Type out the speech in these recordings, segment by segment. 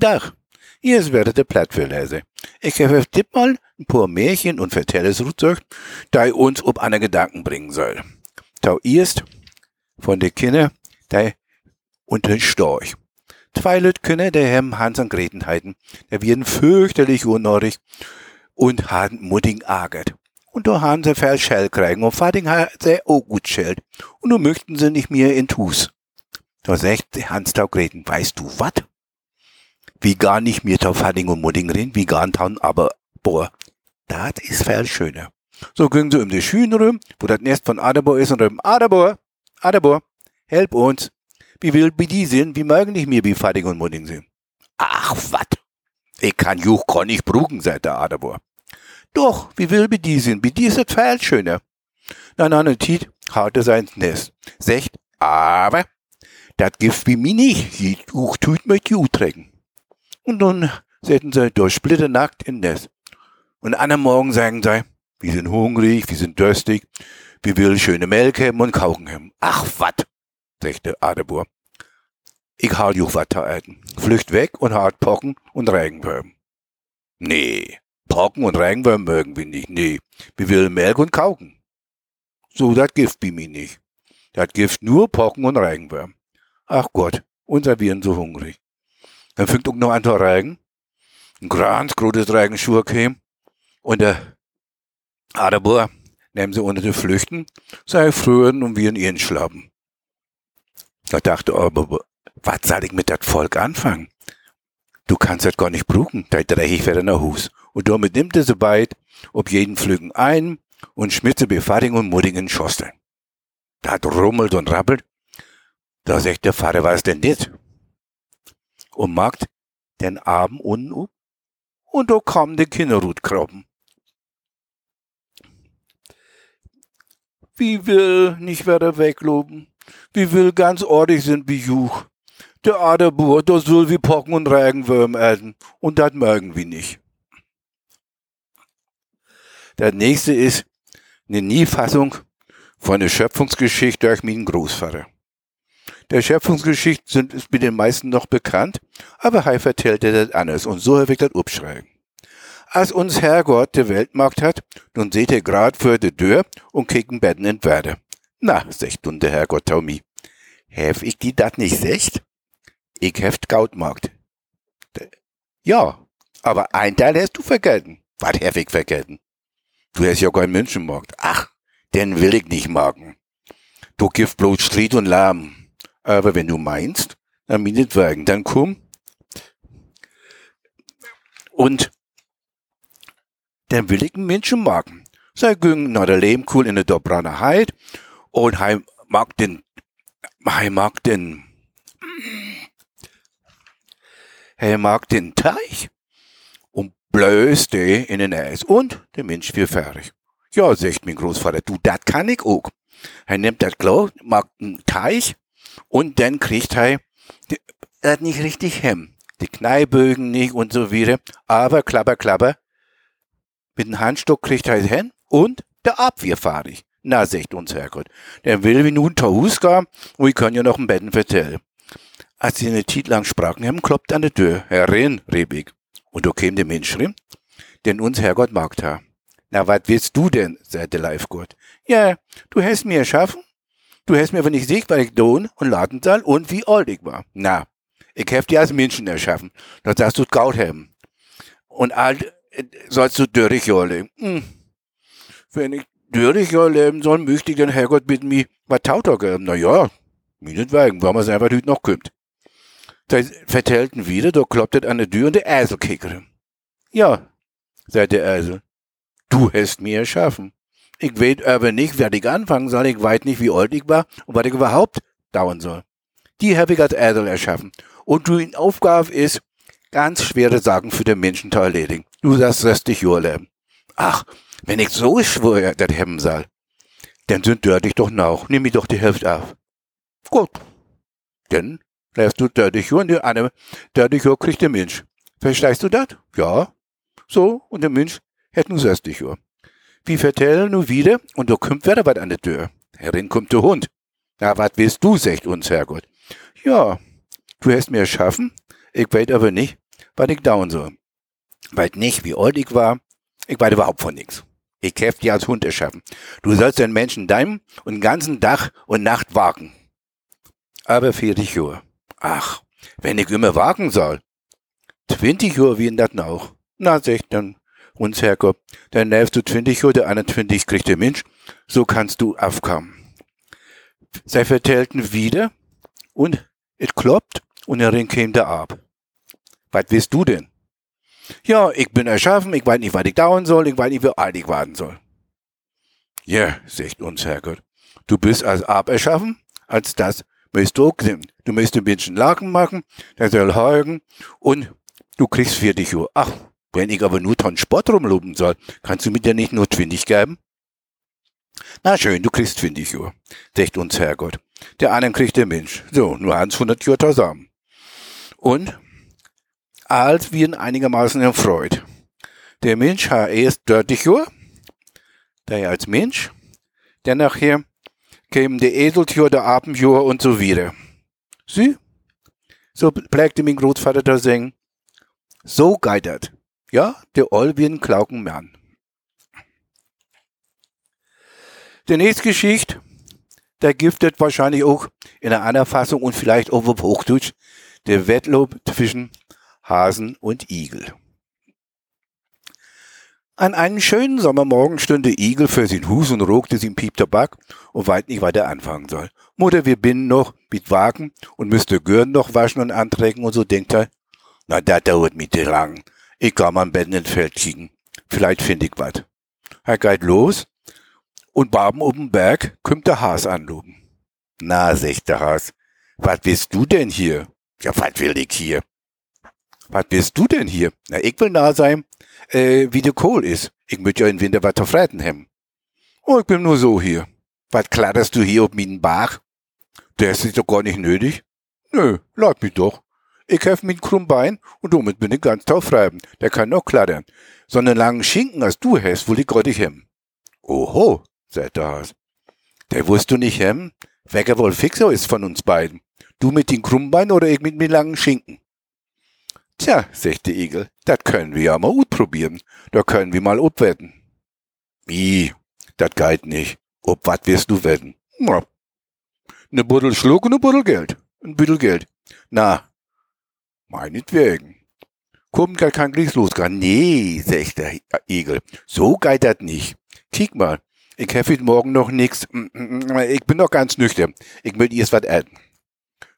Tag. Hier ist wieder der Plattverleser. Ich habe tipp mal ein paar Märchen und vertelle es Rutzeug, da uns ob einer Gedanken bringen soll. Da erst von der Kinder, der unter Storch. Zwei Leute Kinder, der haben Hans und Gretenheiten, der werden fürchterlich unnordig und haben mutting agert. Und da haben sie viel Schell kriegen und Vating hat sie auch gut schält. Und nun möchten sie nicht mehr in Tus. Da sagt Hans Tau Greten, weißt du wat? Wie gar nicht mehr Tau Vating und Mudding wie gar nicht aber, boah, das ist viel schöner. So gingen sie um die Schüne rum, wo das Nest von Adabor ist und rum, Adabor, Adabor, help uns. Wie will wie die sind, wie mögen nicht mehr wie Vating und Mudding sind. Ach, wat? Ich kann Juch kann nicht brugen, sagt der Adabor. Doch, wie will bi die sind? Bi die ist viel schöner. Na, na, ne Tiet haute sein Nest. Secht, aber, dat gibt wie mi nicht. Juch tut mit Ju trägen. Und nun setzen sie durch Splitter nackt in Nest. Und an einem Morgen sagen sie, wir sind hungrig, wir sind durstig, wir will schöne Melk haben und Kauken haben. Ach, wat, sagte Adebur. Ich hal juch wat eiten. Flücht weg und hart pocken und Regenwürm. Nee, Pocken und Regenwürm mögen wir nicht. Nee, wir will Melk und Kauken. So, dat Gift bi mir nicht. Dat Gift nur Pocken und Regenwürm. Ach Gott, unser Viren so hungrig. Dann fängt auch noch an zu regen. Ein ganz großes Regenschur käm. Und der Aderbor, nehmen sie unter die Flüchten, sei frühen und wir in ihren Schlappen. Da dachte aber, was soll ich mit dat Volk anfangen? Du kannst das gar nicht bruchen, da dreckig wieder nach Hus. Und damit nimmt er so weit, ob jeden Flügen ein und schmitze Befahrung und Muddingen Schosteln. Da rummelt und rappelt. Da sagt der Vater, was denn das? Und macht den Abend unten um. Und da kam der Kinderrut kroppen. Wie will nicht wieder wegloben? Wie will ganz ordentlich sind wie Juch? Der Aderbur, das will wie Pocken und Regenwürm essen. Und das mögen wir nicht. Der nächste ist eine Nie-Fassung von der Schöpfungsgeschichte durch meinen Großvater. Der Schöpfungsgeschichte sind, ist mit den meisten noch bekannt, aber Hai vertellt er das anders und so ich das abschreiben. Als uns Herrgott die Welt gemacht hat, nun seht ihr grad für de Tür und kicken Betten in Werde. Na, secht nun der Herrgott Taumi. Hef ich die dat nicht secht? Ich heft Gautmarkt. Ja, aber ein Teil hast du vergelten. Was hef ich vergelten? Du hast ja kein Menschenmarkt. Ach, den will ich nicht magen. Du gibst bloß Streit und Lärm. Aber wenn du meinst, dann meinetwegen, dann komm. Und dann will ich einen Menschen magen. Sei güng nach der Lehmkuhl in der Dobraner Heid und heim mag den, heim mag den, er mag den Teich blöste in den Eis und der Mensch wird fertig. Ja, sagt mein Großvater, du, dat kann ich auch. Er nimmt das Klo, macht einen Teich und dann kriegt er das nicht richtig hin. Die Knallbögen nicht und so wieder, aber klapper, klapper. Mit dem Handstock kriegt er hin und der Abwehr fahrig. Na, sagt uns Herrgott. Der will wie nun Hus gehen und ich kann ja noch ein Betten vertellen. Als sie eine Zeit lang sprachen haben, kloppt an der Tür. Herein, Rebig. Und da käme der Mensch rein, denn uns Herrgott mag ha. Na, was willst du denn, sagte Leifgott. Ja, du hast mir erschaffen. Du hast mir aber nicht gesagt, weil ich don und laden soll und wie alt ich war. Na, ich hab dir als Menschen erschaffen. Da sagst du Gaut haben. Und alt äh, sollst du dürrig leben. Hm. Wenn ich dürrig leben soll, möchte ich den Herrgott bitten, mir was Tauter geben. Na ja, meinetwegen, weil man es einfach heute noch kommt. Da vertellten wieder, da klopptet an der Tür und der Esel kickere. Ja, sagt der Esel, du hast mir erschaffen. Ich weet aber nicht, wer ich anfangen soll, ich weiß nicht, wie alt ich war und was ich überhaupt dauern soll. Die habe ich als Esel erschaffen. Und du in Aufgabe ist, ganz schwere Sachen für den Menschen zu erledigen. Du sagst, dass dich leben. Ach, wenn ich so schwöre, das haben soll, dann sind dort dich doch noch. Nimm mir doch die Hälfte auf. Gut. Denn lässt du 30 Uhr und die andere 30 Uhr kriegt der Mensch. Verstehst du das? Ja. So, und der Mensch hätte nur 60 Uhr. Wie vertellen nu wieder, und da kommt wieder was an der Tür. Herin kommt der Hund. Na, was willst du, sagt uns Herrgott. Ja, du hast mir erschaffen, Ich weiß aber nicht, was ich dauern soll. Weiß nicht, wie alt ich war. Ich weiß überhaupt von nichts. Ich hab dir als Hund erschaffen. Du sollst den Menschen daimen und ganzen Tag und Nacht wagen. Aber 40 Uhr. Ach, wenn ich immer wagen soll. 20 Uhr wie in das auch. Na, sech dann, Herrgott, dann nervst du 20 Uhr, der 21 kriegt der Mensch. So kannst du aufkommen. Sie vertellten wieder und es kloppt und der Ring käme da ab. Was willst du denn? Ja, ich bin erschaffen, ich weiß nicht, was ich dauern soll, ich weiß nicht, wie alt ich warten soll. Ja, sagt uns Herrgott, du bist als Ab erschaffen, als das müsst du auch sehen. Du müsst ein bisschen Laken machen, der soll heugen und du kriegst 40 Uhr. Ach, wenn ich aber nur ton Sport rumloben soll, kannst du mir denn nicht nur 20 geben? Na schön, du kriegst 20 Uhr, sagt uns Herrgott. Der einen kriegt der Mensch. So, nur 100 Uhr zusammen. Und als wir ihn einigermaßen erfreut. Der Mensch hat erst 30 Uhr, der als Mensch, der nachher kämen der Eseltür, der Abendjur und so wieder. Sie? So pflegte mein Großvater da singen. So geitert. Ja, der Oll wie ein. Die nächste Geschichte, der giftet wahrscheinlich auch in einer anderen Fassung und vielleicht auch auf Hochdeutsch der Wettlob zwischen Hasen und Igel. An einem schönen Sommermorgen stünde Igel für sein Hus und rogte sin Piep Tabak und weit nicht weiter anfangen soll. Mutter, wir binnen noch mit Wagen und müsste Gürn noch waschen und anträgen und so denkt er, na, da dauert mit lang. Ich kann am Bett ins Feld kicken. Vielleicht find ich wat. Er geht los und baben oben Berg kümmt der Has anloben. Na, sagt der Has, wat willst du denn hier? Ja, wat will ich hier? Was bist du denn hier? Na, ich will nah sein, äh, wie der Kohl ist. Ich möchte ja im Winter was zu freiten haben. Oh, ich bin nur so hier. Was klatterst du hier auf meinen Bach? Der ist doch gar nicht nötig. Nö, lass mich doch. Ich helf mit krumm Bein und damit bin ich ganz taufreiben. Der kann noch klattern. So einen langen Schinken, als du hast, will ich gerade hem. Oho, sagt der Has. Der wirst du nicht hem? Wer wohl fixer ist von uns beiden? Du mit den Krummbein oder ich mit mir langen Schinken? Tja, sagt der Igel, dat können wir ja mal probieren. Da können wir mal ut wetten. Wie? Dat geht nicht. Ob wat wirst du wetten? Na, ne Buddel Schluck und ne Buddel Geld. Ein Büttel Geld. Na, meinetwegen. Kommt gar kein Glis losgehen. Nee, sagt der Igel. So geht dat nicht. Kick mal. Ich hab heute Morgen noch nix. Ich bin noch ganz nüchtern. Ich will erst wat essen.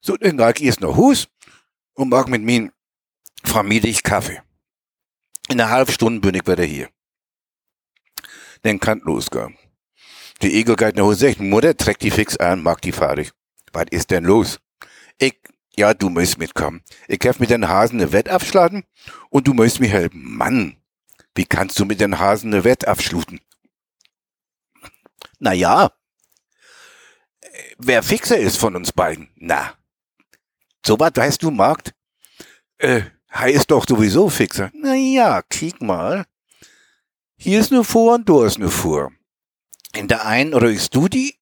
So, dann geh ich erst noch Hus und mag mit mir vermiete ich Kaffee. In einer halben Stunde bin ich wieder hier. Dann kann losgehen. Die Igel geht nach Hause, sagt, Mutter, trägt die fix an, mag die fahrig. Was ist denn los? Ich, ja, du musst mitkommen. Ich hab mit den Hasen eine Wett abschlagen und du musst mir helfen. Mann, wie kannst du mit den Hasen eine Wett abschluten? Na ja, wer fixer ist von uns beiden? Na, so was weißt du, Markt? Äh, Hei ist doch sowieso fixer. Na ja, kick mal. Hier ist eine Fuhr und da ist eine Fuhr. In der einen räuchst du die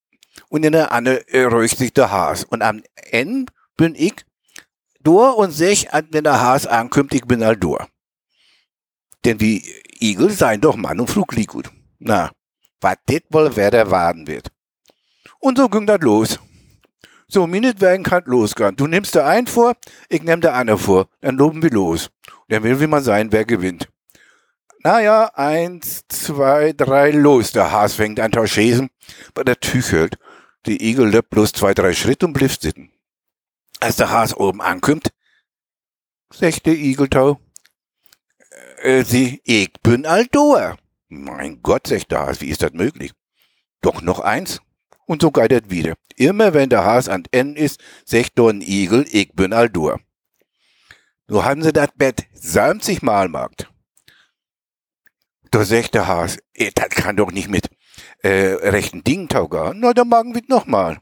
und in der anderen räucht sich der Has. Und am Ende bin ich durch und sech, wenn der Has ankommt, ich bin halt durch. Denn wie Igel seien doch Mann und Flug liegt gut. Na, was dit wohl wer der warten wird. Und so ging das los. So, meinetwegen kann losgehen. Du nimmst der einen vor, ich nehm der andere vor. Dann loben wir los. Und dann will wie man sein, wer gewinnt. Naja, eins, zwei, drei, los. Der Has fängt an zu schäsen, bei der Tüchelt. Die Igel löppt bloß zwei, drei Schritte und blieft sitten. Als der Has oben ankommt, der Igeltau, äh, sie, ich bin Aldor. Mein Gott, sagt der Has, wie ist das möglich? Doch noch eins. Und so das wieder. Immer wenn der Has an N ist, sagt ein Igel, ich bin Aldur. So haben sie das Bett 70 Mal gemacht. Da sagt der Has, eh, das kann doch nicht mit äh, rechten Dingen taugen. Na, dann machen wir nochmal.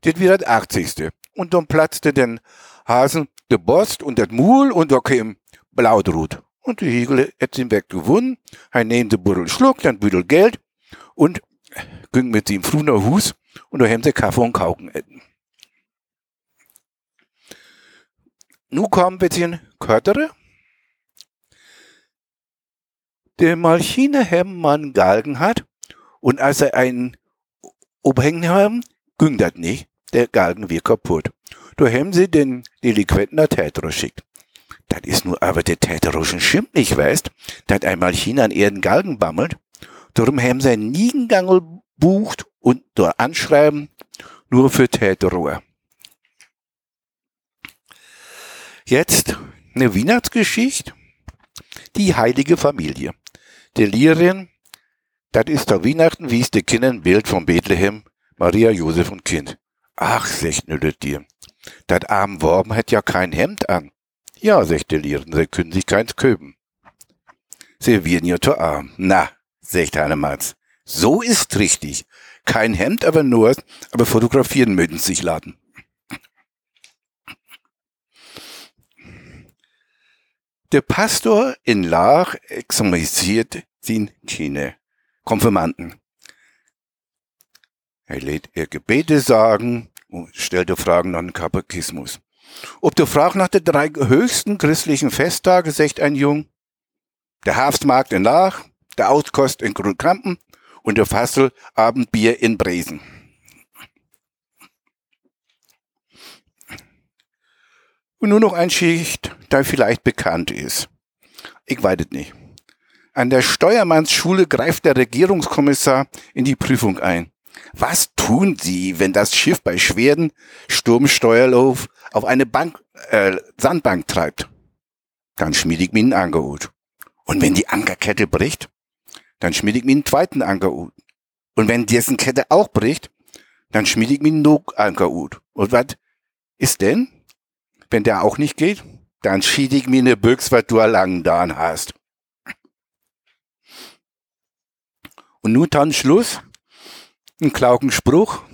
Das wird das 80. Und dann platzte den Hasen der Bost und das Mul und da kam Blautrut. Und die Igel hat ihn weg gewonnen. Er nimmt den Buddel Schluck, dann Büdel Geld und ging mit dem früher Hus und da haben sie Kaffee und Kauken essen. nu kommen wir zu Köttere. Der Malchine Hemmmann Galgen hat und als er einen umhängen haben, ging das nicht. Der Galgen wird kaputt. Da haben sie den Delinquenten der Täter geschickt. Das ist nur aber der täterischen Schimpf nicht, weißt, dass einmal China an ihren Galgen bammelt. Darum haben sie einen Niegengangel bucht und dort anschreiben, nur für Täterruhe. Jetzt eine Weihnachtsgeschichte. Die heilige Familie. Der Lehrerin, das ist der Weihnachten, wie es die Kinder ein Bild von Bethlehem, Maria, Josef und Kind. Ach, ne dir. Dat arm Worben hat ja kein Hemd an. Ja, der Lehrerin, sie können sich keins köben. Werden ja zu arm. Na, sagt Hannemanns. So ist richtig. Kein Hemd, aber nur, aber fotografieren mögen sich laden. Der Pastor in Lach examiniert sin Kinder, Konfirmanden. Er lädt ihr Gebete sagen stellte Fragen nach dem Kapekismus. Ob du fragst nach den drei höchsten christlichen Festtage, sagt ein Jung, der Herbstmarkt in Lach, der Auskost in Grünkrampen und der Fassel Abendbier in Bresen. Und nur noch ein Schicht, der vielleicht bekannt ist. Ich weiß es nicht. An der Steuermannsschule greift der Regierungskommissar in die Prüfung ein. Was tun Sie, wenn das Schiff bei schweren Sturmsteuerlauf auf eine Bank, äh, Sandbank treibt? Dann schmiede ich mir einen Angerhut. Und wenn die Ankerkette bricht, dann schmiede ich mir einen zweiten Ankerhut. Und wenn dessen Kette auch bricht, dann schmiede ich mir einen Nogankerhut. Und was ist denn? Wenn der auch nicht geht, dann schied ich mir eine Büchs, was du lang da hast. Und nun dann Schluss. Ein klaugen Spruch.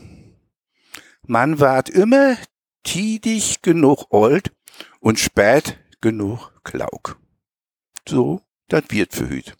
Man ward immer tidig genug old und spät genug klaug. So, das wird für hüt.